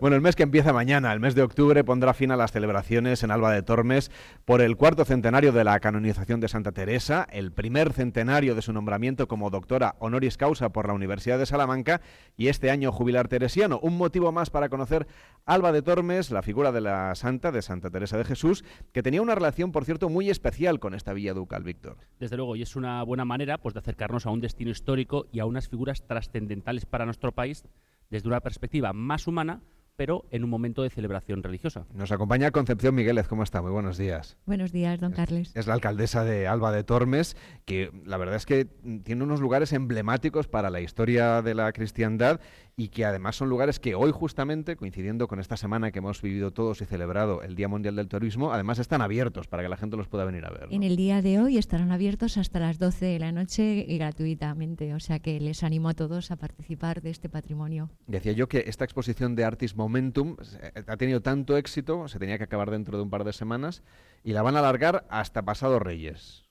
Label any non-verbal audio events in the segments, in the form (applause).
Bueno, el mes que empieza mañana, el mes de octubre, pondrá fin a las celebraciones en Alba de Tormes por el cuarto centenario de la canonización de Santa Teresa, el primer centenario de su nombramiento como doctora honoris causa por la Universidad de Salamanca y este año jubilar teresiano. Un motivo más para conocer Alba de Tormes, la figura de la santa de Santa Teresa de Jesús, que tenía una relación, por cierto, muy especial con esta villa ducal, Víctor. Desde luego, y es una buena manera pues, de acercarnos a un destino histórico y a unas figuras trascendentales para nuestro país desde una perspectiva más humana pero en un momento de celebración religiosa. Nos acompaña Concepción Migueles, ¿cómo está? Muy buenos días. Buenos días, don Carles. Es la alcaldesa de Alba de Tormes, que la verdad es que tiene unos lugares emblemáticos para la historia de la cristiandad y que además son lugares que hoy justamente, coincidiendo con esta semana que hemos vivido todos y celebrado el Día Mundial del Turismo, además están abiertos para que la gente los pueda venir a ver. En el día de hoy estarán abiertos hasta las 12 de la noche y gratuitamente, o sea que les animo a todos a participar de este patrimonio. Decía yo que esta exposición de Artis Momentum eh, ha tenido tanto éxito, se tenía que acabar dentro de un par de semanas, y la van a alargar hasta pasado Reyes.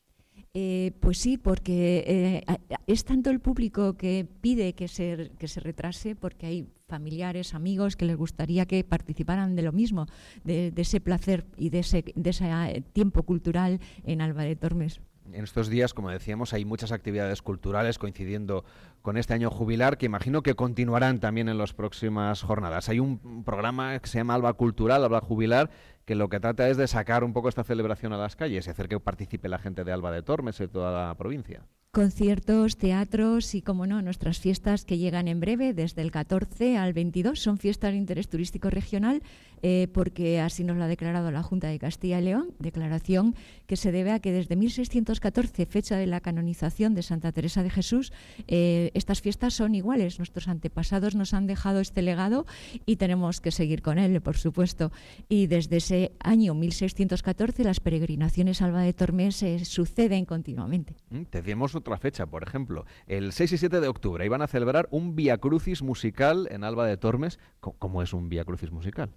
Eh, pues sí, porque eh, es tanto el público que pide que se, que se retrase, porque hay familiares, amigos que les gustaría que participaran de lo mismo, de, ese placer y de ese, de ese eh, tiempo cultural en Alba de Tormes. En estos días, como decíamos, hay muchas actividades culturales coincidiendo con este año jubilar que imagino que continuarán también en las próximas jornadas. Hay un programa que se llama Alba Cultural, Alba Jubilar, que lo que trata es de sacar un poco esta celebración a las calles y hacer que participe la gente de Alba de Tormes y toda la provincia conciertos, teatros y, como no, nuestras fiestas que llegan en breve, desde el 14 al 22. Son fiestas de interés turístico regional eh, porque así nos lo ha declarado la Junta de Castilla y León, declaración que se debe a que desde 1614, fecha de la canonización de Santa Teresa de Jesús, eh, estas fiestas son iguales. Nuestros antepasados nos han dejado este legado y tenemos que seguir con él, por supuesto. Y desde ese año 1614 las peregrinaciones Alba de Tormes se suceden continuamente. Mm, otra fecha, por ejemplo. El 6 y 7 de octubre iban a celebrar un Via Crucis musical en Alba de Tormes. ¿Cómo es un Via Crucis musical?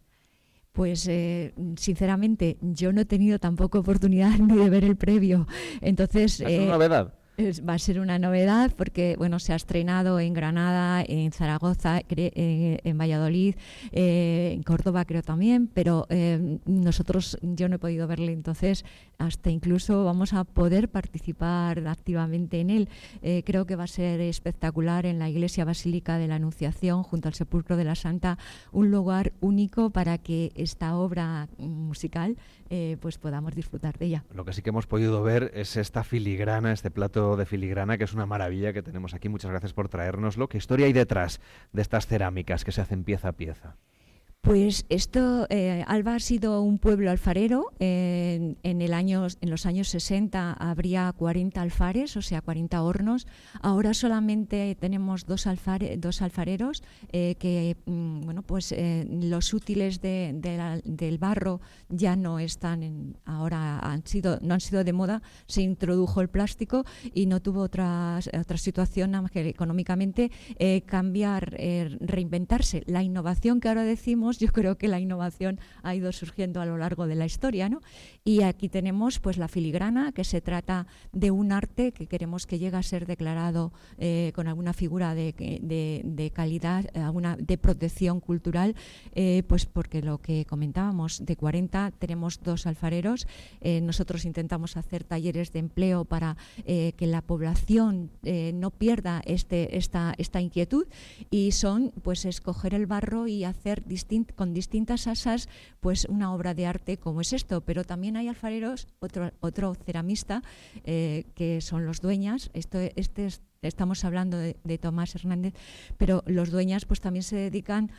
Pues eh, sinceramente yo no he tenido tampoco oportunidad (laughs) ni de ver el previo. Entonces, ¿Es una eh, novedad? Va a ser una novedad porque bueno se ha estrenado en Granada, en Zaragoza, eh, en Valladolid, eh, en Córdoba creo también, pero eh, nosotros yo no he podido verle, entonces hasta incluso vamos a poder participar activamente en él. creo que va a ser espectacular en la Iglesia Basílica de la Anunciación junto al Sepulcro de la Santa, un lugar único para que esta obra musical pues podamos disfrutar de ella. Lo que sí que hemos podido ver es esta filigrana, este plato de filigrana, que es una maravilla que tenemos aquí. Muchas gracias por traérnoslo. ¿Qué historia hay detrás de estas cerámicas que se hacen pieza a pieza? Pues esto, eh, Alba ha sido un pueblo alfarero. en, el año, en los años 60 habría 40 alfares, o sea, 40 hornos. Ahora solamente tenemos dos, dos alfareros eh, que, mm, bueno, pues eh, los útiles del barro ya no están, en, ahora han sido, no han sido de moda. Se introdujo el plástico y no tuvo otra, otra situación que económicamente cambiar, reinventarse. La innovación que ahora decimos yo creo que la innovación ha ido surgiendo a lo largo de la historia, ¿no? Y aquí tenemos pues la filigrana, que se trata de un arte que queremos que llegue a ser declarado eh, con alguna figura de, calidad, alguna de protección cultural, eh, pues porque lo que comentábamos, de 40 tenemos dos alfareros, eh, nosotros intentamos hacer talleres de empleo para que la población no pierda este, esta, esta inquietud. Y son pues escoger el barro y hacer distintos con distintas asas pues una obra de arte como es esto, pero también hay alfareros, otro, otro ceramista, eh, que son los dueñas, esto, este estamos hablando de, Tomás Hernández, pero los dueñas pues también se dedican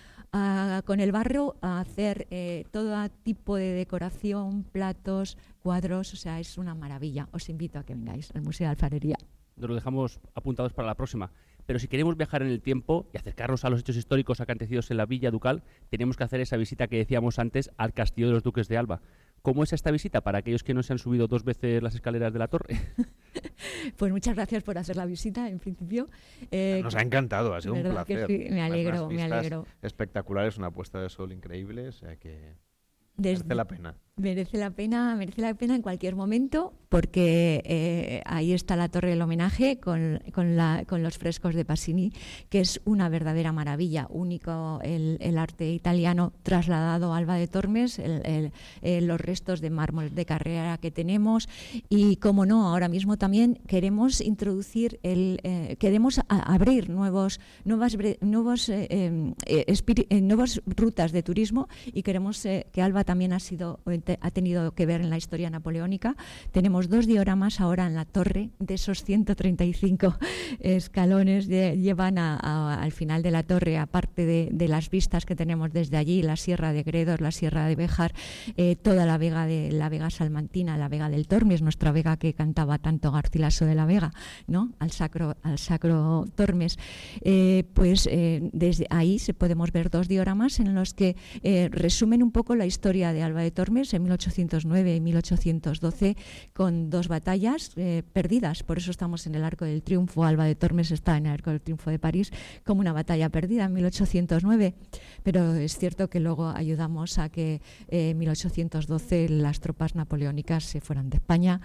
con el barro a hacer eh, todo tipo de decoración, platos, cuadros, o sea, es una maravilla. Os invito a que vengáis al Museo de Alfarería. Nos lo dejamos apuntados para la próxima. Pero si queremos viajar en el tiempo y acercarnos a los hechos históricos acontecidos en la Villa Ducal, tenemos que hacer esa visita que decíamos antes al Castillo de los Duques de Alba. ¿Cómo es esta visita para aquellos que no se han subido dos veces las escaleras de la torre? (laughs) pues muchas gracias por hacer la visita, en principio. Eh, Nos ha encantado, ha sido un placer. me alegro, me alegro. Espectacular, es una puesta de sol increíble, o sea que Merece la pena. Merece la pena, merece la pena en cualquier momento porque eh, ahí está la torre del homenaje con, los frescos de Passini, que es una verdadera maravilla, único el, arte italiano trasladado a Alba de Tormes, los restos de mármol de carrera que tenemos y, como no, ahora mismo también queremos introducir, el, eh, queremos abrir nuevos, nuevas, nuevos, eh, em, nuevas rutas de turismo y queremos que Alba también ha sido ha tenido que ver en la historia napoleónica. Tenemos dos dioramas ahora en la torre, de esos 135 (laughs) escalones que llevan al final de la torre, aparte de, las vistas que tenemos desde allí, la Sierra de Gredos, la Sierra de Béjar, eh, toda la vega de la Vega Salmantina, la Vega del Tormes, nuestra vega que cantaba tanto Garcilaso de la Vega, ¿no? al sacro, al sacro Tormes. Eh, pues eh, desde ahí se podemos ver dos dioramas en los que resumen un poco la historia de Alba de Tormes en 1809 y 1812 con dos batallas eh, perdidas. Por eso estamos en el Arco del Triunfo. Alba de Tormes está en el Arco del Triunfo de París como una batalla perdida en 1809. Pero es cierto que luego ayudamos a que eh, en 1812 las tropas napoleónicas se fueran de España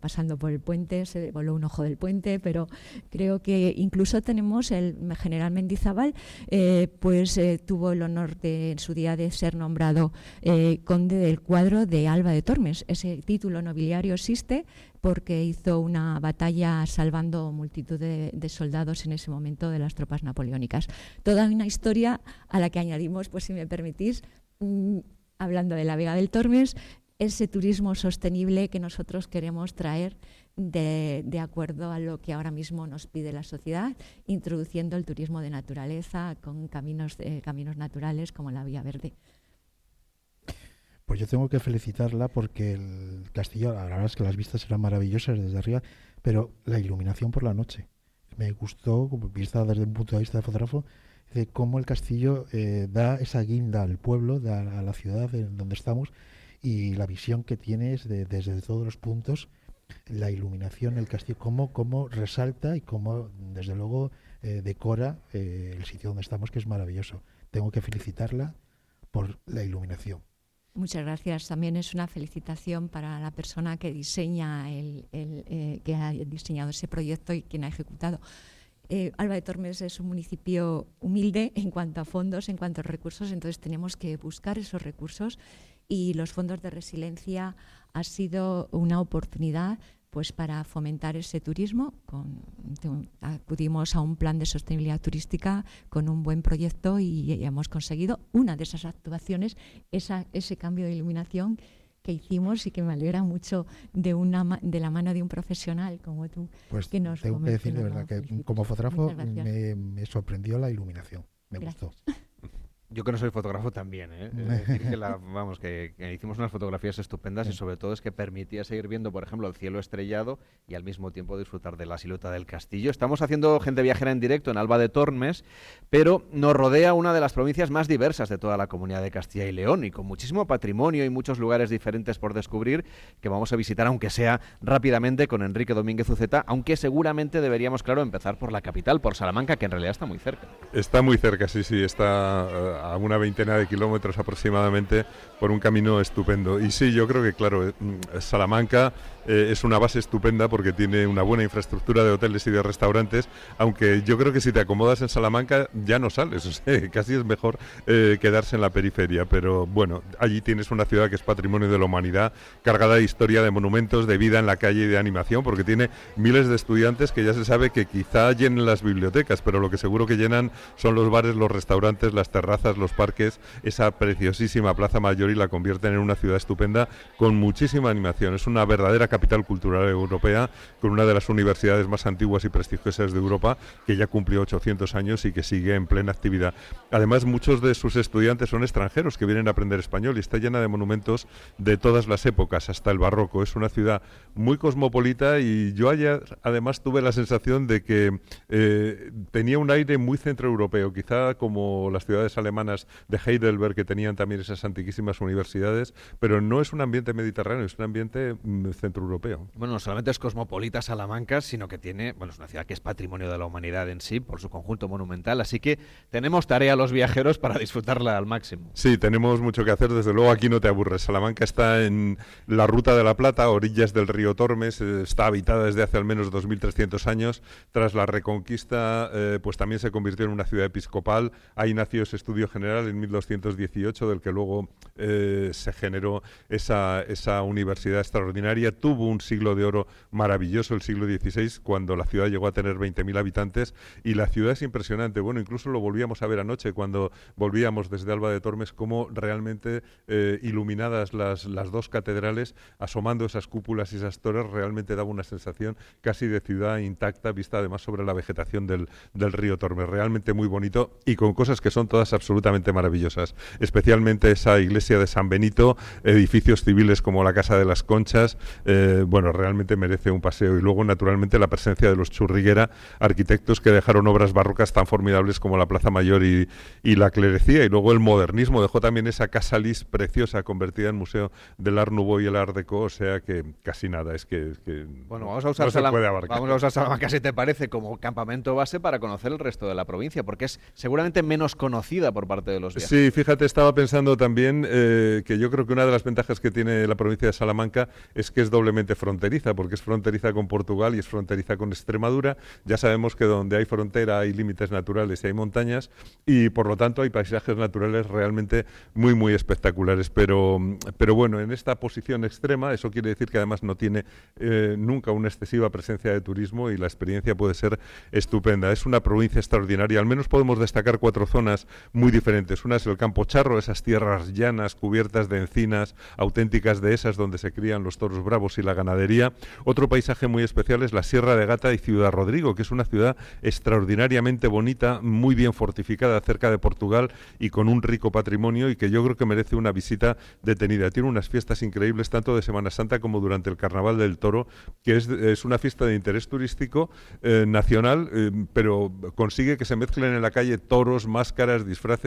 pasando por el puente, se voló un ojo del puente, pero creo que incluso tenemos el general Mendizábal, eh, pues eh, tuvo el honor de en su día de ser nombrado eh, conde del cuadro de Alba de Tormes. Ese título nobiliario existe porque hizo una batalla salvando multitud de, soldados en ese momento de las tropas napoleónicas. Toda una historia a la que añadimos, pues si me permitís, mm, hablando de la Vega del Tormes, ese turismo sostenible que nosotros queremos traer de, acuerdo a lo que ahora mismo nos pide la sociedad, introduciendo el turismo de naturaleza con caminos, caminos naturales como la Vía Verde. Pues yo tengo que felicitarla porque el castillo, la verdad es que las vistas eran maravillosas desde arriba, pero la iluminación por la noche. Me gustó, vista desde un punto de vista de fotógrafo, de cómo el castillo eh, da esa guinda al pueblo, da a la ciudad en donde estamos, y la visión que tienes desde todos los puntos, la iluminación, el castillo, cómo, cómo resalta y cómo, desde luego, eh, decora eh, el sitio donde estamos, que es maravilloso. Tengo que felicitarla por la iluminación. Muchas gracias. También es una felicitación para la persona que diseña el, eh, que ha diseñado ese proyecto y quien ha ejecutado. Alba de Tormes es un municipio humilde en cuanto a fondos, en cuanto a recursos, entonces tenemos que buscar esos recursos y los fondos de resiliencia ha sido una oportunidad pues para fomentar ese turismo. acudimos a un plan de sostenibilidad turística con un buen proyecto y, hemos conseguido una de esas actuaciones, esa, ese cambio de iluminación que hicimos y que me alegra mucho de una de la mano de un profesional como tú. Pues que nos tengo que decir de verdad que como fotógrafo me, sorprendió la iluminación, me gustó. (laughs) Yo que no soy fotógrafo también, ¿eh? que (laughs) vamos, que, hicimos unas fotografías estupendas y sobre todo es que permitía seguir viendo, por ejemplo, el cielo estrellado y al mismo tiempo disfrutar de la silueta del castillo. Estamos haciendo gente viajera en directo en Alba de Tormes, pero nos rodea una de las provincias más diversas de toda la comunidad de Castilla y León y con muchísimo patrimonio y muchos lugares diferentes por descubrir que vamos a visitar, aunque sea rápidamente, con Enrique Domínguez Uceta, aunque seguramente deberíamos, claro, empezar por la capital, por Salamanca, que en realidad está muy cerca. Está muy cerca, sí, sí, está eh, a una veintena de kilómetros aproximadamente por un camino estupendo. Y sí, yo creo que, claro, eh, mm, Salamanca eh, es una base estupenda porque tiene una buena infraestructura de hoteles y de restaurantes, aunque yo creo que si te acomodas en Salamanca ya no sales, (laughs) casi es mejor eh, quedarse en la periferia, pero bueno, allí tienes una ciudad que es patrimonio de la humanidad, cargada de historia, de monumentos, de vida en la calle y de animación, porque tiene miles de estudiantes que ya se sabe que quizá llenen las bibliotecas, pero lo que seguro que llenan son los bares, los restaurantes, las terrazas, los parques, esa preciosísima Plaza Mayor y la convierten en una ciudad estupenda con muchísima animación. Es una verdadera capital cultural europea, con una de las universidades más antiguas y prestigiosas de Europa, que ya cumplió 800 años y que sigue en plena actividad. Además, muchos de sus estudiantes son extranjeros que vienen a aprender español y está llena de monumentos de todas las épocas, hasta el barroco. Es una ciudad muy cosmopolita y yo ayer además tuve la sensación de que eh, tenía un aire muy centroeuropeo, quizá como las ciudades alemanas hermanas de Heidelberg que tenían también esas antiquísimas universidades, pero no es un ambiente mediterráneo, es un ambiente mm, centroeuropeo. Bueno, no solamente es cosmopolita Salamanca, sino que tiene, bueno, es una ciudad que es patrimonio de la humanidad en sí, por su conjunto monumental, así que tenemos tarea a los viajeros para disfrutarla al máximo. Sí, tenemos mucho que hacer, desde luego aquí no te aburres. Salamanca está en la Ruta de la Plata, orillas del río Tormes, eh, está habitada desde hace al menos 2.300 años. Tras la Reconquista, eh, pues también se convirtió en una ciudad episcopal. Ahí nació ese estudio general en 1218, del que luego eh, se generó esa, esa universidad extraordinaria. Tuvo un siglo de oro maravilloso, el siglo XVI, cuando la ciudad llegó a tener 20.000 habitantes. Y la ciudad es impresionante. Bueno, incluso lo volvíamos a ver anoche cuando volvíamos desde Alba de Tormes, cómo realmente iluminadas las, las dos catedrales, asomando esas cúpulas y esas torres, realmente daba una sensación casi de ciudad intacta, vista además sobre la vegetación del, del río Tormes. Realmente muy bonito y con cosas que son todas absolutamente maravillosas. Especialmente esa iglesia de San Benito, edificios civiles como la Casa de las Conchas, eh, bueno, realmente merece un paseo. Y luego, naturalmente, la presencia de los Churriguera, arquitectos que dejaron obras barrocas tan formidables como la Plaza Mayor y, y la Clerecía. Y luego el modernismo dejó también esa Casa Lis preciosa convertida en museo del Art Nouveau y el Art Deco, o sea que casi nada, es que, bueno, vamos a usar Vamos a usar Salamanca, si te parece, como campamento base para conocer el resto de la provincia, porque es seguramente menos conocida por parte de los viajeros. Sí, fíjate, estaba pensando también eh, que yo creo que una de las ventajas que tiene la provincia de Salamanca es que es doblemente fronteriza, porque es fronteriza con Portugal y es fronteriza con Extremadura. Ya sabemos que donde hay frontera hay límites naturales y hay montañas, y por lo tanto hay paisajes naturales realmente muy, muy espectaculares. Pero, pero bueno, en esta posición extrema, eso quiere decir que además no tiene eh, nunca una excesiva presencia de turismo y la experiencia puede ser estupenda. Es una provincia extraordinaria. Al menos podemos destacar cuatro zonas muy diferentes. Una es el Campo Charro, esas tierras llanas cubiertas de encinas auténticas de esas donde se crían los toros bravos y la ganadería. Otro paisaje muy especial es la Sierra de Gata y Ciudad Rodrigo, que es una ciudad extraordinariamente bonita, muy bien fortificada cerca de Portugal y con un rico patrimonio y que yo creo que merece una visita detenida. Tiene unas fiestas increíbles tanto de Semana Santa como durante el Carnaval del Toro, que es, es una fiesta de interés turístico eh, nacional, eh, pero consigue que se mezclen en la calle toros, máscaras, disfraces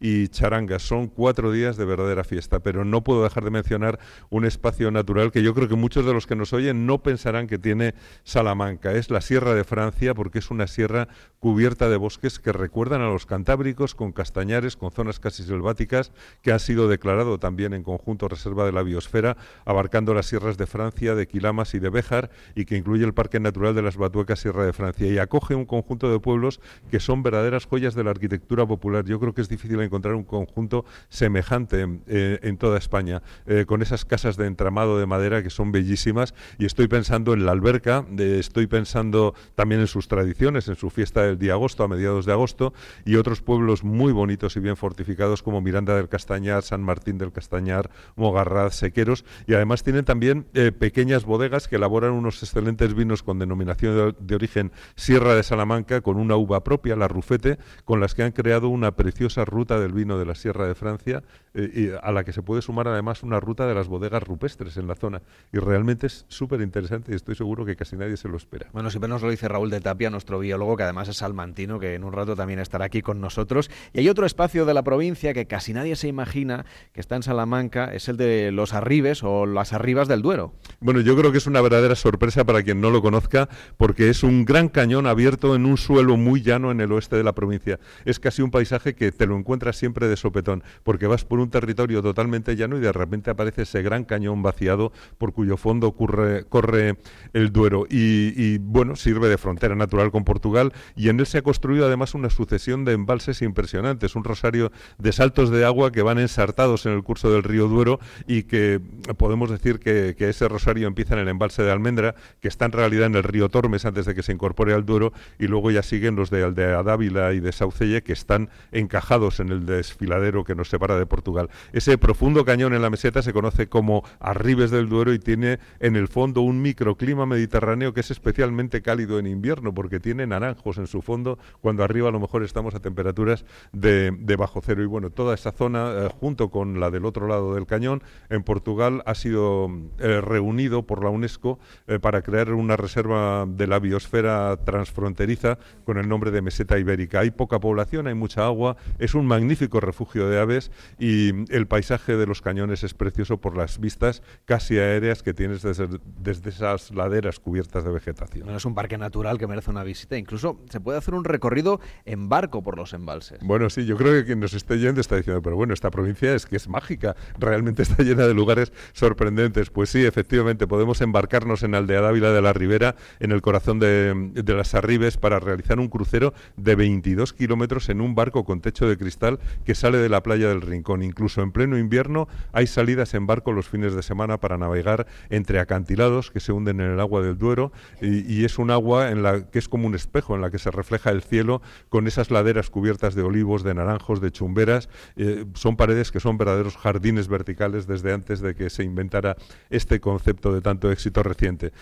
y charangas. Son cuatro días de verdadera fiesta, pero no puedo dejar de mencionar un espacio natural que yo creo que muchos de los que nos oyen no pensarán que tiene Salamanca. Es la Sierra de Francia porque es una sierra cubierta de bosques que recuerdan a los cantábricos, con castañares, con zonas casi selváticas, que han sido declarado también en conjunto reserva de la biosfera, abarcando las sierras de Francia, de Quilamas y de Béjar, y que incluye el Parque Natural de las Batuecas Sierra de Francia, y acoge un conjunto de pueblos que son verdaderas joyas de la arquitectura popular. Yo creo que es difícil encontrar un conjunto semejante eh, en toda España, eh, con esas casas de entramado de madera que son bellísimas, y estoy pensando en la alberca, estoy pensando también en sus tradiciones, en su fiesta del día agosto, a mediados de agosto, y otros pueblos muy bonitos y bien fortificados como Miranda del Castañar, San Martín del Castañar, Mogarraz, Sequeros, y además tienen también eh, pequeñas bodegas que elaboran unos excelentes vinos con denominación de, origen Sierra de Salamanca, con una uva propia, la Rufete, con las que han creado una preciosa ruta del vino de la Sierra de Francia, eh, y a la que se puede sumar además una ruta de las bodegas rupestres en la zona. Y realmente es súper interesante y estoy seguro que casi nadie se lo espera. Bueno, siempre nos lo dice Raúl de Tapia, nuestro biólogo, que además es salmantino, que en un rato también estará aquí con nosotros. Y hay otro espacio de la provincia que casi nadie se imagina que está en Salamanca, es el de los Arribes o las Arribas del Duero. Bueno, yo creo que es una verdadera sorpresa para quien no lo conozca, porque es un gran cañón abierto en un suelo muy llano en el oeste de la provincia. Es casi un paisaje que te lo encuentras siempre de sopetón, porque vas por un territorio totalmente llano y de repente aparece ese gran cañón vaciado por cuyo fondo corre el Duero. Y, bueno, sirve de frontera natural con Portugal y en él se ha construido además una sucesión de embalses impresionantes, un rosario de saltos de agua que van ensartados en el curso del río Duero y que podemos decir que, ese rosario empieza en el embalse de Almendra, que está en realidad en el río Tormes antes de que se incorpore al Duero, y luego ya siguen los de Aldea Dávila y de Saucelle, que están encajados en el desfiladero que nos separa de Portugal. Ese profundo cañón en la meseta se conoce como Arribes del Duero y tiene en el fondo un microclima mediterráneo que es especialmente cálido en invierno, porque tiene naranjos en su fondo, cuando arriba a lo mejor estamos a temperaturas de, bajo cero. Y bueno, toda esa zona, eh, junto con la del otro lado del cañón, en Portugal ha sido eh, reunido por la UNESCO eh, para crear una reserva de la biosfera transfronteriza con el nombre de Meseta Ibérica. Hay poca población, hay mucha agua, es un magnífico refugio de aves y el paisaje de los cañones es precioso por las vistas casi aéreas que tienes desde, desde esas laderas cubiertas de vegetación. es un parque natural que merece una visita. Incluso se puede hacer un recorrido en barco por los embalses. Bueno, sí, yo creo que quien nos esté yendo está diciendo, pero bueno, esta provincia es que es mágica, realmente está llena de lugares sorprendentes. Pues sí, efectivamente, podemos embarcarnos en Aldea Dávila de la Ribera, en el corazón de, de las Arribes, para realizar un crucero de 22 kilómetros en un barco con techo de cristal que sale de la playa del Rincón. Incluso en pleno invierno hay salidas en barco los fines de semana para navegar entre acantilados que se hunden en el agua del Duero y, es un agua en la que es como un espejo en la que se refleja el cielo con esas laderas cubiertas de olivos, de naranjos, de chumberas. Eh, son paredes que son verdaderos jardines verticales desde antes de que se inventara este concepto de tanto éxito reciente.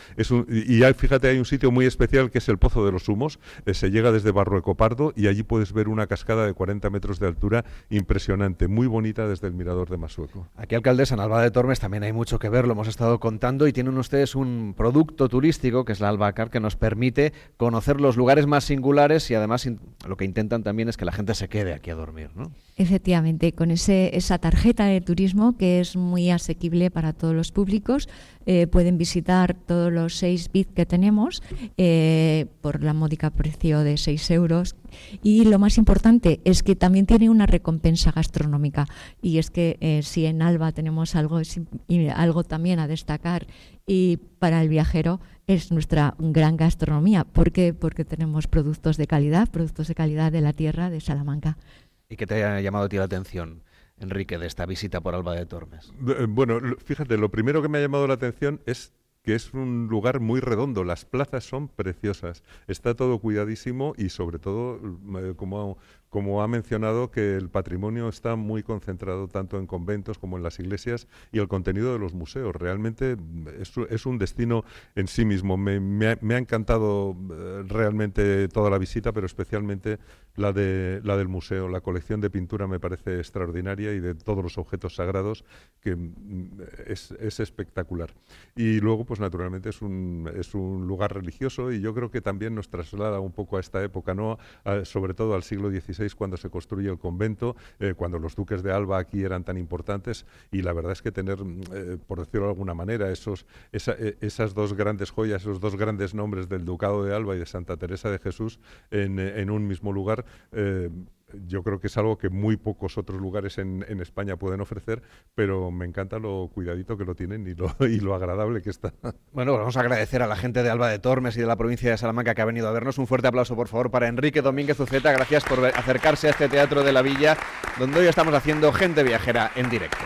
Y hay, fíjate, hay un sitio muy especial que es el Pozo de los Humos. Eh, se llega desde Barrueco Pardo y allí puedes ver una cascada de 40 metros de altura impresionante, muy desde el mirador de Masueco. Aquí, alcaldesa, en Alba de Tormes también hay mucho que ver, lo hemos estado contando y tienen ustedes un producto turístico que es la Albacar que nos permite conocer los lugares más singulares y además lo que intentan también es que la gente se quede aquí a dormir, ¿no? Efectivamente, con ese, esa tarjeta de turismo que es muy asequible para todos los públicos, eh, pueden visitar todos los seis bits que tenemos eh, por la módica precio de 6 euros. Y lo más importante es que también tiene una recompensa gastronómica. Y es que eh, si en Alba tenemos algo, algo también a destacar y para el viajero es nuestra gran gastronomía. ¿Por qué? Porque tenemos productos de calidad, productos de calidad de la tierra de Salamanca. ¿Y qué te ha llamado a ti la atención? Enrique, de esta visita por Alba de Tormes? Eh, bueno, fíjate, lo primero que me ha llamado la atención es que es un lugar muy redondo, las plazas son preciosas, está todo cuidadísimo y sobre todo, eh, como como ha mencionado, que el patrimonio está muy concentrado tanto en conventos como en las iglesias y el contenido de los museos. Realmente es, un destino en sí mismo. Me, ha, encantado eh, realmente toda la visita, pero especialmente la, de, la del museo. La colección de pintura me parece extraordinaria y de todos los objetos sagrados, que mm, es, es espectacular. Y luego, pues naturalmente es un, es un lugar religioso y yo creo que también nos traslada un poco a esta época, ¿no? sobre todo al siglo XVI cuando se construye el convento, eh, cuando los duques de Alba aquí eran tan importantes y la verdad es que tener, mm, eh, por decirlo de alguna manera, esos, eh, esas dos grandes joyas, esos dos grandes nombres del Ducado de Alba y de Santa Teresa de Jesús en, en un mismo lugar, yo creo que es algo que muy pocos otros lugares en, España pueden ofrecer, pero me encanta lo cuidadito que lo tienen y lo, (laughs) y lo agradable que está. Bueno, vamos a agradecer a la gente de Alba de Tormes y de la provincia de Salamanca que ha venido a vernos. Un fuerte aplauso, por favor, para Enrique Domínguez Uceta. Gracias por acercarse a este teatro de la Villa, donde hoy estamos haciendo gente viajera en directo.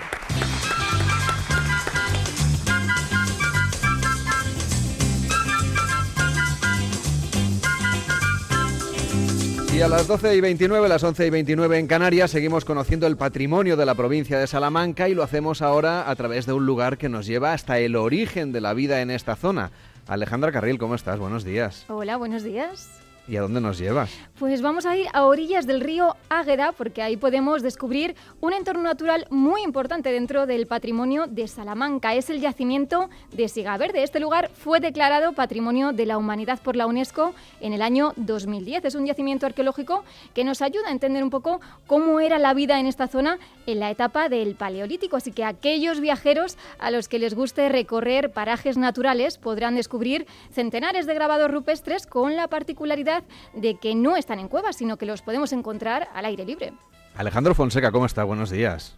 Y a las 12 y 29, las 11 y 29 en Canarias, seguimos conociendo el patrimonio de la provincia de Salamanca y lo hacemos ahora a través de un lugar que nos lleva hasta el origen de la vida en esta zona. Alejandra Carril, ¿cómo estás? Buenos días. Hola, buenos días. ¿Y a dónde nos llevas? Pues vamos a ir a orillas del río Águeda porque ahí podemos descubrir un entorno natural muy importante dentro del patrimonio de Salamanca. Es el yacimiento de Sigaverde. Este lugar fue declarado Patrimonio de la Humanidad por la UNESCO en el año 2010. Es un yacimiento arqueológico que nos ayuda a entender un poco cómo era la vida en esta zona en la etapa del Paleolítico. Así que aquellos viajeros a los que les guste recorrer parajes naturales podrán descubrir centenares de grabados rupestres con la particularidad de que no están en cuevas, sino que los podemos encontrar al aire libre. Alejandro Fonseca, ¿cómo está? Buenos días.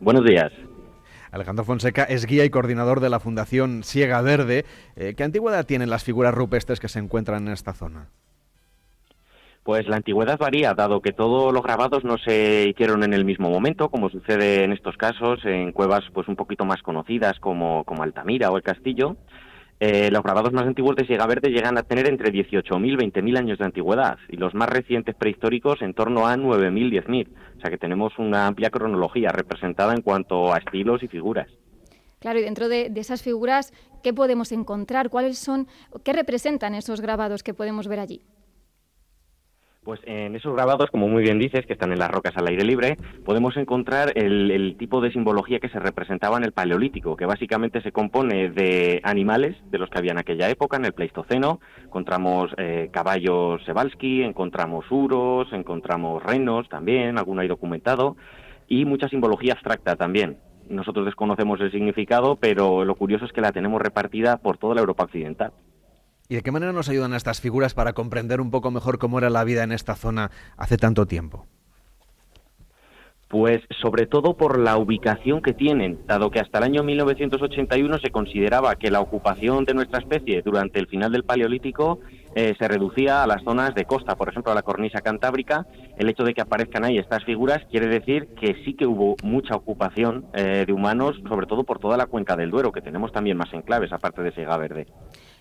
Buenos días. Alejandro Fonseca es guía y coordinador de la Fundación Siega Verde. Eh, ¿Qué antigüedad tienen las figuras rupestres que se encuentran en esta zona? Pues la antigüedad varía, dado que todos los grabados no se hicieron en el mismo momento, como sucede en estos casos, en cuevas pues un poquito más conocidas como, como Altamira o el Castillo. Eh, los grabados más antiguos de Siega Verde llegan a tener entre 18.000 y 20.000 años de antigüedad y los más recientes prehistóricos en torno a 9.000 10.000. O sea que tenemos una amplia cronología representada en cuanto a estilos y figuras. Claro, y dentro de, de esas figuras, ¿qué podemos encontrar? ¿Cuáles son, qué representan esos grabados que podemos ver allí? Pues en esos grabados, como muy bien dices, que están en las rocas al aire libre, podemos encontrar el, tipo de simbología que se representaba en el Paleolítico, que básicamente se compone de animales de los que había en aquella época, en el Pleistoceno. Encontramos eh, caballos Sebalski, encontramos uros, encontramos renos también, alguno hay documentado, y mucha simbología abstracta también. Nosotros desconocemos el significado, pero lo curioso es que la tenemos repartida por toda la Europa occidental. ¿Y de qué manera nos ayudan estas figuras para comprender un poco mejor cómo era la vida en esta zona hace tanto tiempo? Pues sobre todo por la ubicación que tienen, dado que hasta el año 1981 se consideraba que la ocupación de nuestra especie durante el final del Paleolítico eh, se reducía a las zonas de costa, por ejemplo a la cornisa cantábrica. El hecho de que aparezcan ahí estas figuras quiere decir que sí que hubo mucha ocupación eh, de humanos, sobre todo por toda la cuenca del Duero, que tenemos también más enclaves, aparte de Sega Verde.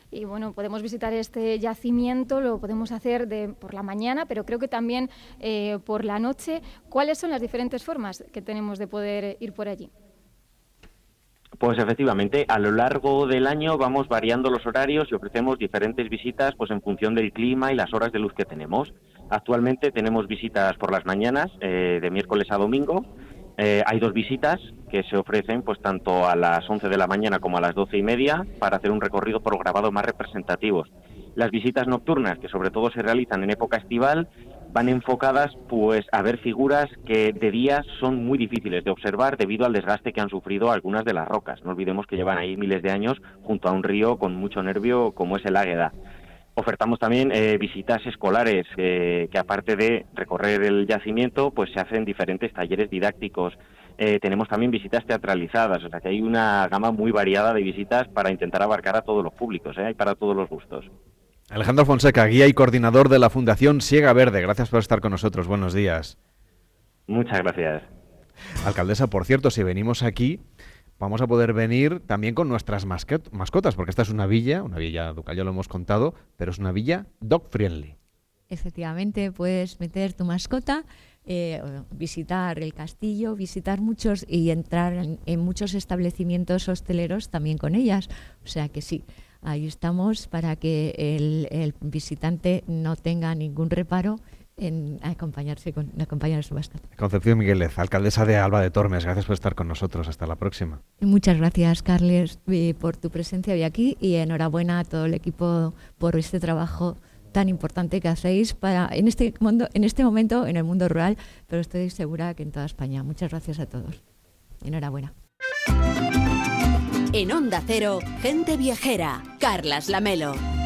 Y bueno, podemos visitar este yacimiento, lo podemos hacer de, por la mañana, pero creo que también eh, por la noche. ¿Cuáles son las diferentes formas que tenemos de poder ir por allí? Pues efectivamente, a lo largo del año vamos variando los horarios y ofrecemos diferentes visitas pues en función del clima y las horas de luz que tenemos. Actualmente tenemos visitas por las mañanas, eh, de miércoles a domingo, eh, hay dos visitas que se ofrecen pues tanto a las 11 de la mañana como a las 12 y media para hacer un recorrido programado más representativos. Las visitas nocturnas, que sobre todo se realizan en época estival, van enfocadas pues a ver figuras que de día son muy difíciles de observar debido al desgaste que han sufrido algunas de las rocas. No olvidemos que llevan ahí miles de años junto a un río con mucho nervio como es el Águeda. Ofertamos también eh, visitas escolares eh, que aparte de recorrer el yacimiento, pues se hacen diferentes talleres didácticos. Eh, tenemos también visitas teatralizadas, o sea que hay una gama muy variada de visitas para intentar abarcar a todos los públicos, hay para todos los gustos. Alejandro Fonseca, guía y coordinador de la Fundación Siega Verde, gracias por estar con nosotros. Buenos días. Muchas gracias. Alcaldesa, por cierto, si venimos aquí, vamos a poder venir también con nuestras mascotas, porque esta es una villa, una villa ducal, ya lo hemos contado, pero es una villa dog friendly. Efectivamente, puedes meter tu mascota, eh, visitar el castillo, visitar muchos y entrar en, muchos establecimientos hosteleros también con ellas. O sea que sí, ahí estamos para que el visitante no tenga ningún reparo en acompañarse con acompañar a su mascota. Concepción Miguelez, alcaldesa de Alba de Tormes, gracias por estar con nosotros. Hasta la próxima. Muchas gracias, Carles, eh, por tu presencia hoy aquí y enhorabuena a todo el equipo por este trabajo tan importante que hacéis para en este mundo, en este momento en el mundo rural, pero estoy segura que en toda España. Muchas gracias a todos. Enhorabuena. En Onda Cero, gente viajera, Carlas Lamelo.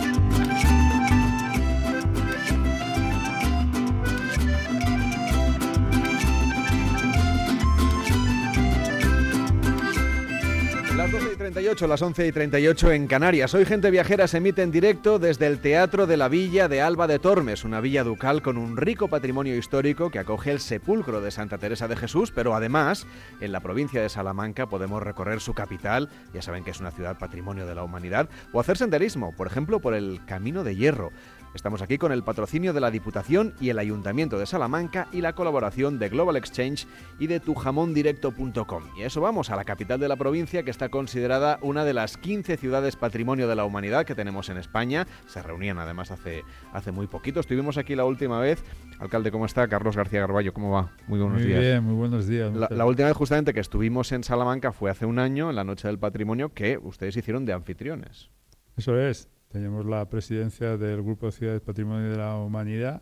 Las 12 y 38, las 11 y 38 en Canarias. Hoy Gente Viajera se emite en directo desde el Teatro de la Villa de Alba de Tormes, una villa ducal con un rico patrimonio histórico que acoge el sepulcro de Santa Teresa de Jesús, pero además en la provincia de Salamanca podemos recorrer su capital, ya saben que es una ciudad patrimonio de la humanidad, o hacer senderismo, por ejemplo, por el Camino de Hierro. Estamos aquí con el patrocinio de la Diputación y el Ayuntamiento de Salamanca y la colaboración de Global Exchange y de tujamondirecto.com. Y a eso vamos, a la capital de la provincia que está considerada una de las 15 ciudades patrimonio de la humanidad que tenemos en España. Se reunían además hace, hace muy poquito. Estuvimos aquí la última vez. Alcalde, ¿cómo está? Carlos García Garballo, ¿cómo va? Muy buenos días. Muy bien, muy buenos días. La, la última vez justamente que estuvimos en Salamanca fue hace un año, en la Noche del Patrimonio, que ustedes hicieron de anfitriones. Eso es. Tenemos la presidencia del Grupo de Ciudades Patrimonio de la Humanidad.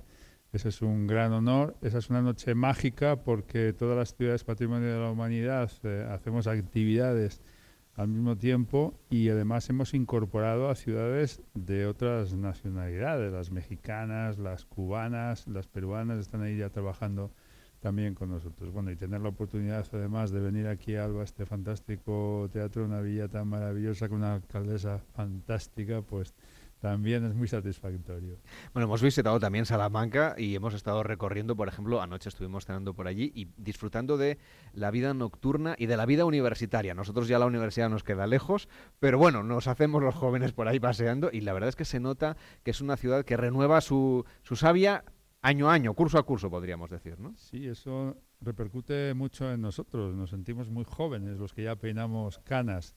Ese es un gran honor. Esa es una noche mágica porque todas las ciudades Patrimonio de la Humanidad eh, hacemos actividades al mismo tiempo y además hemos incorporado a ciudades de otras nacionalidades, las mexicanas, las cubanas, las peruanas están ahí ya trabajando también con nosotros. Bueno, y tener la oportunidad además de venir aquí a Alba, este fantástico teatro, una villa tan maravillosa con una alcaldesa fantástica, pues también es muy satisfactorio. Bueno, hemos visitado también Salamanca y hemos estado recorriendo, por ejemplo, anoche estuvimos cenando por allí y disfrutando de la vida nocturna y de la vida universitaria. Nosotros ya la universidad nos queda lejos, pero bueno, nos hacemos los jóvenes por ahí paseando y la verdad es que se nota que es una ciudad que renueva su, su savia año a año, curso a curso, podríamos decir, ¿no? Sí, eso repercute mucho en nosotros. Nos sentimos muy jóvenes, los que ya peinamos canas.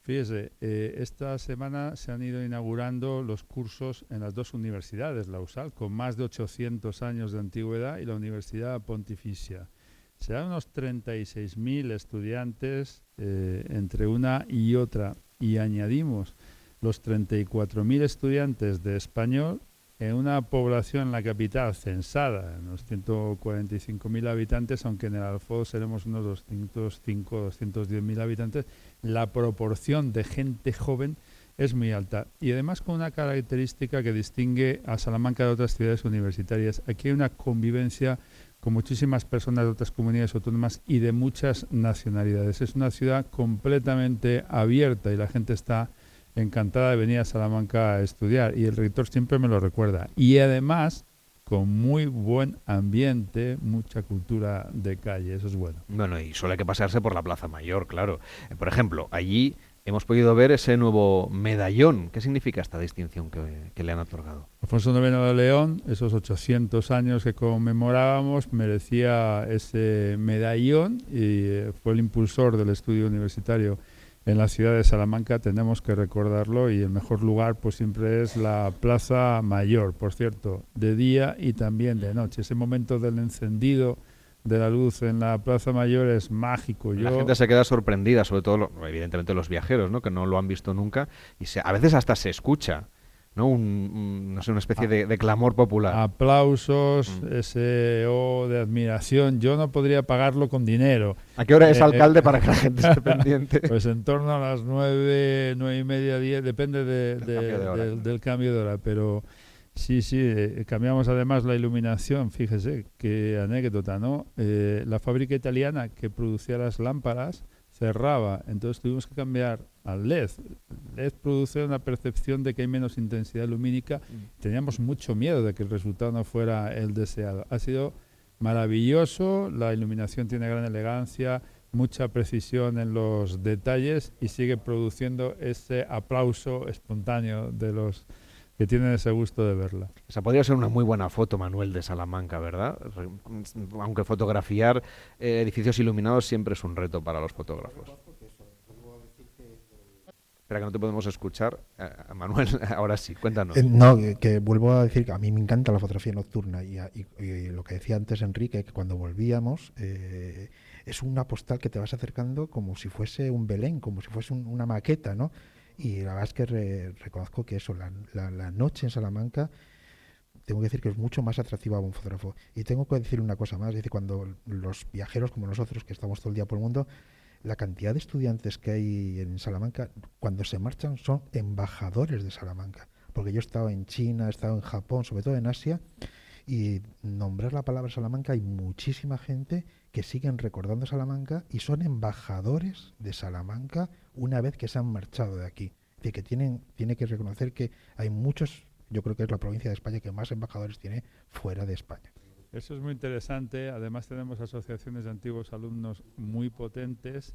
Fíjese, eh, esta semana se han ido inaugurando los cursos en las dos universidades, la USAL, con más de 800 años de antigüedad, y la Universidad Pontificia. Serán unos 36.000 estudiantes eh, entre una y otra, y añadimos los 34.000 estudiantes de español en una población en la capital censada, unos 145.000 habitantes, aunque en el Alfoz seremos unos 205, 210.000 habitantes, la proporción de gente joven es muy alta. Y además con una característica que distingue a Salamanca de otras ciudades universitarias. Aquí hay una convivencia con muchísimas personas de otras comunidades autónomas y de muchas nacionalidades. Es una ciudad completamente abierta y la gente está encantada de venir a Salamanca a estudiar y el rector siempre me lo recuerda. Y además con muy buen ambiente, mucha cultura de calle, eso es bueno. Bueno, y solo hay que pasearse por la Plaza Mayor, claro. Eh, por ejemplo, allí hemos podido ver ese nuevo medallón. ¿Qué significa esta distinción que, le han otorgado? Alfonso IX de León, esos 800 años que conmemorábamos, merecía ese medallón y eh, fue el impulsor del estudio universitario en la ciudad de Salamanca, tenemos que recordarlo y el mejor lugar pues siempre es la Plaza Mayor, por cierto, de día y también de noche. Ese momento del encendido de la luz en la Plaza Mayor es mágico. La gente se queda sorprendida, sobre todo, evidentemente, los viajeros, ¿no? que no lo han visto nunca, y se, a veces hasta se escucha. ¿No? Un, no sé, una especie de, clamor popular. Aplausos, mm. ese O de admiración. Yo no podría pagarlo con dinero. ¿A qué hora es eh, alcalde eh, para que la gente esté (laughs) pendiente? Pues en torno a las nueve, nueve y media, diez, depende del, cambio de hora. Pero sí, sí, eh, cambiamos además la iluminación. Fíjese, qué anécdota, ¿no? la fábrica italiana que producía las lámparas cerraba, entonces tuvimos que cambiar al LED. LED produce una percepción de que hay menos intensidad lumínica. Mm. Teníamos mucho miedo de que el resultado no fuera el deseado. Ha sido maravilloso, la iluminación tiene gran elegancia, mucha precisión en los detalles y sigue produciendo ese aplauso espontáneo de los que tienen ese gusto de verla. Esa podría ser una muy buena foto, Manuel, de Salamanca, ¿verdad? Aunque fotografiar eh, edificios iluminados siempre es un reto para los fotógrafos. Espera que no te podemos escuchar. Eh, Manuel, (laughs) ahora sí, cuéntanos. Eh, no, que vuelvo a decir que a mí me encanta la fotografía nocturna y, lo que decía antes Enrique, que cuando volvíamos es una postal que te vas acercando como si fuese un Belén, como si fuese una maqueta, ¿no? Y la verdad es que reconozco que eso, la, noche en Salamanca, tengo que decir que es mucho más atractiva a un fotógrafo. Y tengo que decir una cosa más, es decir, cuando los viajeros como nosotros, que estamos todo el día por el mundo, la cantidad de estudiantes que hay en Salamanca, cuando se marchan, son embajadores de Salamanca. Porque yo he estado en China, he estado en Japón, sobre todo en Asia, y nombrar la palabra Salamanca hay muchísima gente que siguen recordando Salamanca y son embajadores de Salamanca una vez que se han marchado de aquí. Es que tienen, tiene que reconocer que hay muchos, yo creo que es la provincia de España que más embajadores tiene fuera de España. Eso es muy interesante. Además tenemos asociaciones de antiguos alumnos muy potentes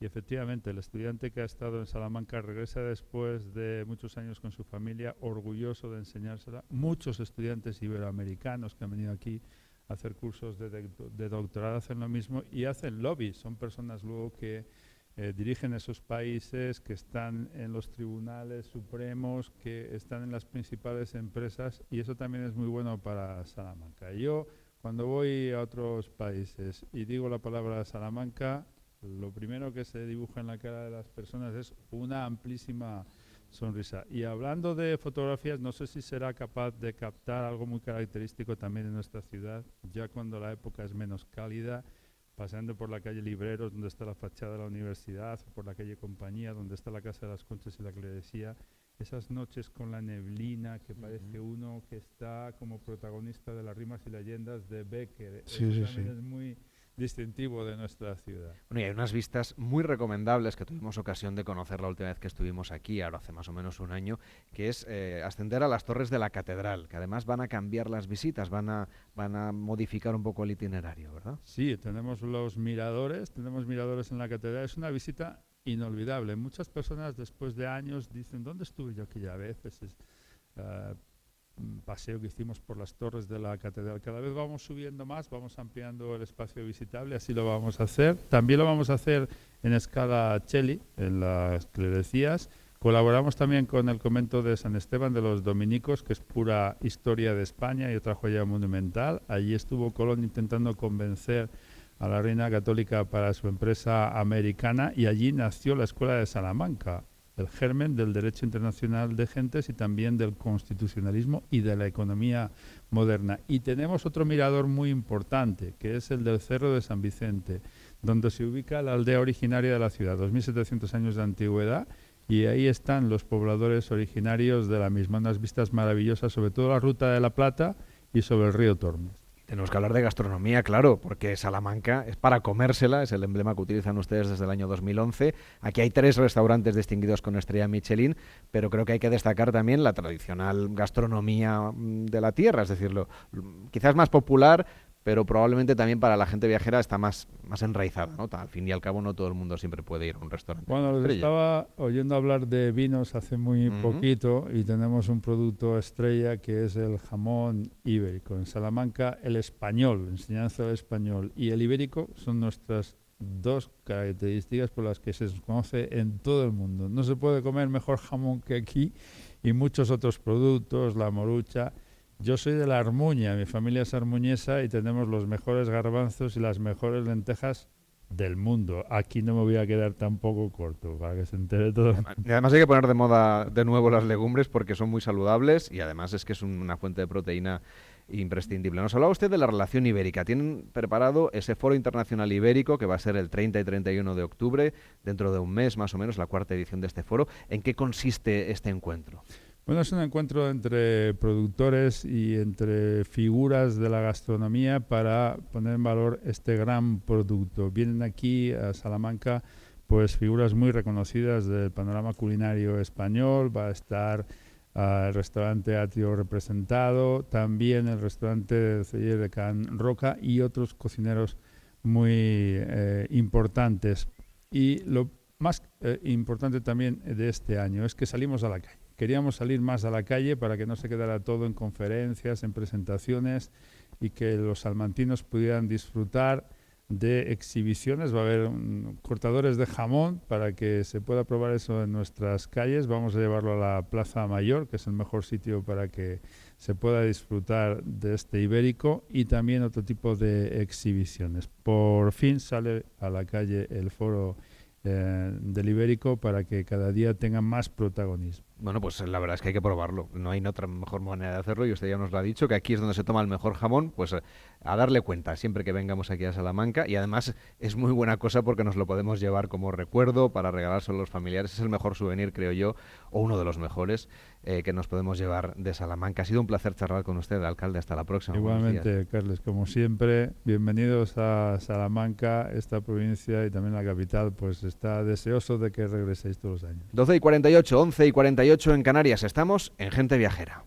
y efectivamente el estudiante que ha estado en Salamanca regresa después de muchos años con su familia orgulloso de enseñársela. Muchos estudiantes iberoamericanos que han venido aquí hacer cursos de, doctorado, hacen lo mismo y hacen lobby. Son personas luego que eh, dirigen esos países, que están en los tribunales supremos, que están en las principales empresas y eso también es muy bueno para Salamanca. Yo cuando voy a otros países y digo la palabra Salamanca, lo primero que se dibuja en la cara de las personas es una amplísima sonrisa. Y hablando de fotografías, no sé si será capaz de captar algo muy característico también en nuestra ciudad, ya cuando la época es menos cálida, paseando por la calle Libreros, donde está la fachada de la universidad, por la calle Compañía, donde está la Casa de las Conchas y la Clerecía, esas noches con la neblina que parece uno que está como protagonista de las rimas y leyendas de Becker. Sí, sí, sí. Es muy distintivo de nuestra ciudad. Bueno, y hay unas vistas muy recomendables que tuvimos ocasión de conocer la última vez que estuvimos aquí, ahora hace más o menos un año, que es eh, ascender a las torres de la catedral, que además van a cambiar las visitas, van a, van a modificar un poco el itinerario, ¿verdad? Sí, tenemos los miradores, tenemos miradores en la catedral, es una visita inolvidable. Muchas personas después de años dicen, ¿dónde estuve yo aquella vez? Es, uh, paseo que hicimos por las torres de la catedral. Cada vez vamos subiendo más, vamos ampliando el espacio visitable, así lo vamos a hacer. También lo vamos a hacer en escala Cheli, en las que le decías. Colaboramos también con el convento de San Esteban de los Dominicos, que es pura historia de España y otra joya monumental. Allí estuvo Colón intentando convencer a la reina católica para su empresa americana y allí nació la Escuela de Salamanca, el germen del derecho internacional de gentes y también del constitucionalismo y de la economía moderna. Y tenemos otro mirador muy importante, que es el del Cerro de San Vicente, donde se ubica la aldea originaria de la ciudad, 2.700 años de antigüedad, y ahí están los pobladores originarios de la misma, unas vistas maravillosas sobre todo la Ruta de la Plata y sobre el río Tormes. Tenemos que hablar de gastronomía, claro, porque Salamanca es para comérsela, es el emblema que utilizan ustedes desde el año 2011. Aquí hay tres restaurantes distinguidos con estrella Michelin, pero creo que hay que destacar también la tradicional gastronomía mm, de la tierra, es decir, lo, quizás más popular, pero probablemente también para la gente viajera está más, más enraizada, ¿no? Al fin y al cabo no todo el mundo siempre puede ir a un restaurante. Bueno, estaba oyendo hablar de vinos hace muy poquito y tenemos un producto estrella que es el jamón ibérico. En Salamanca el español, enseñanza del español y el ibérico son nuestras dos características por las que se conoce en todo el mundo. No se puede comer mejor jamón que aquí y muchos otros productos, la morucha yo soy de la Armuña, mi familia es armuñesa y tenemos los mejores garbanzos y las mejores lentejas del mundo. Aquí no me voy a quedar tampoco corto, para que se entere todo. Además hay que poner de moda de nuevo las legumbres porque son muy saludables y además es que es una fuente de proteína imprescindible. Nos hablaba usted de la relación ibérica. Tienen preparado ese foro internacional ibérico que va a ser el 30 y 31 de octubre, dentro de un mes más o menos, la cuarta edición de este foro. ¿En qué consiste este encuentro? Bueno, es un encuentro entre productores y entre figuras de la gastronomía para poner en valor este gran producto. Vienen aquí a Salamanca pues figuras muy reconocidas del panorama culinario español. Va a estar ah, el restaurante Atrio representado, también el restaurante de Can Roca y otros cocineros muy eh, importantes. Y lo más eh, importante también de este año es que salimos a la calle Queríamos salir más a la calle para que no se quedara todo en conferencias, en presentaciones y que los salmantinos pudieran disfrutar de exhibiciones. Va a haber cortadores de jamón para que se pueda probar eso en nuestras calles. Vamos a llevarlo a la Plaza Mayor, que es el mejor sitio para que se pueda disfrutar de este ibérico y también otro tipo de exhibiciones. Por fin sale a la calle el foro eh, del ibérico para que cada día tenga más protagonismo. Bueno, pues la verdad es que hay que probarlo. No hay otra mejor manera de hacerlo y usted ya nos lo ha dicho, que aquí es donde se toma el mejor jamón, pues eh, a darle cuenta siempre que vengamos aquí a Salamanca y además es muy buena cosa porque nos lo podemos llevar como recuerdo para regalárselo a los familiares. Es el mejor souvenir, creo yo, o uno de los mejores eh, que nos podemos llevar de Salamanca. Ha sido un placer charlar con usted, alcalde. Hasta la próxima. Igualmente, Carles, como siempre, bienvenidos a Salamanca, esta provincia y también la capital, pues está deseoso de que regreséis todos los años. 12 y 48, 11 y 48 en Canarias. Estamos en Gente Viajera.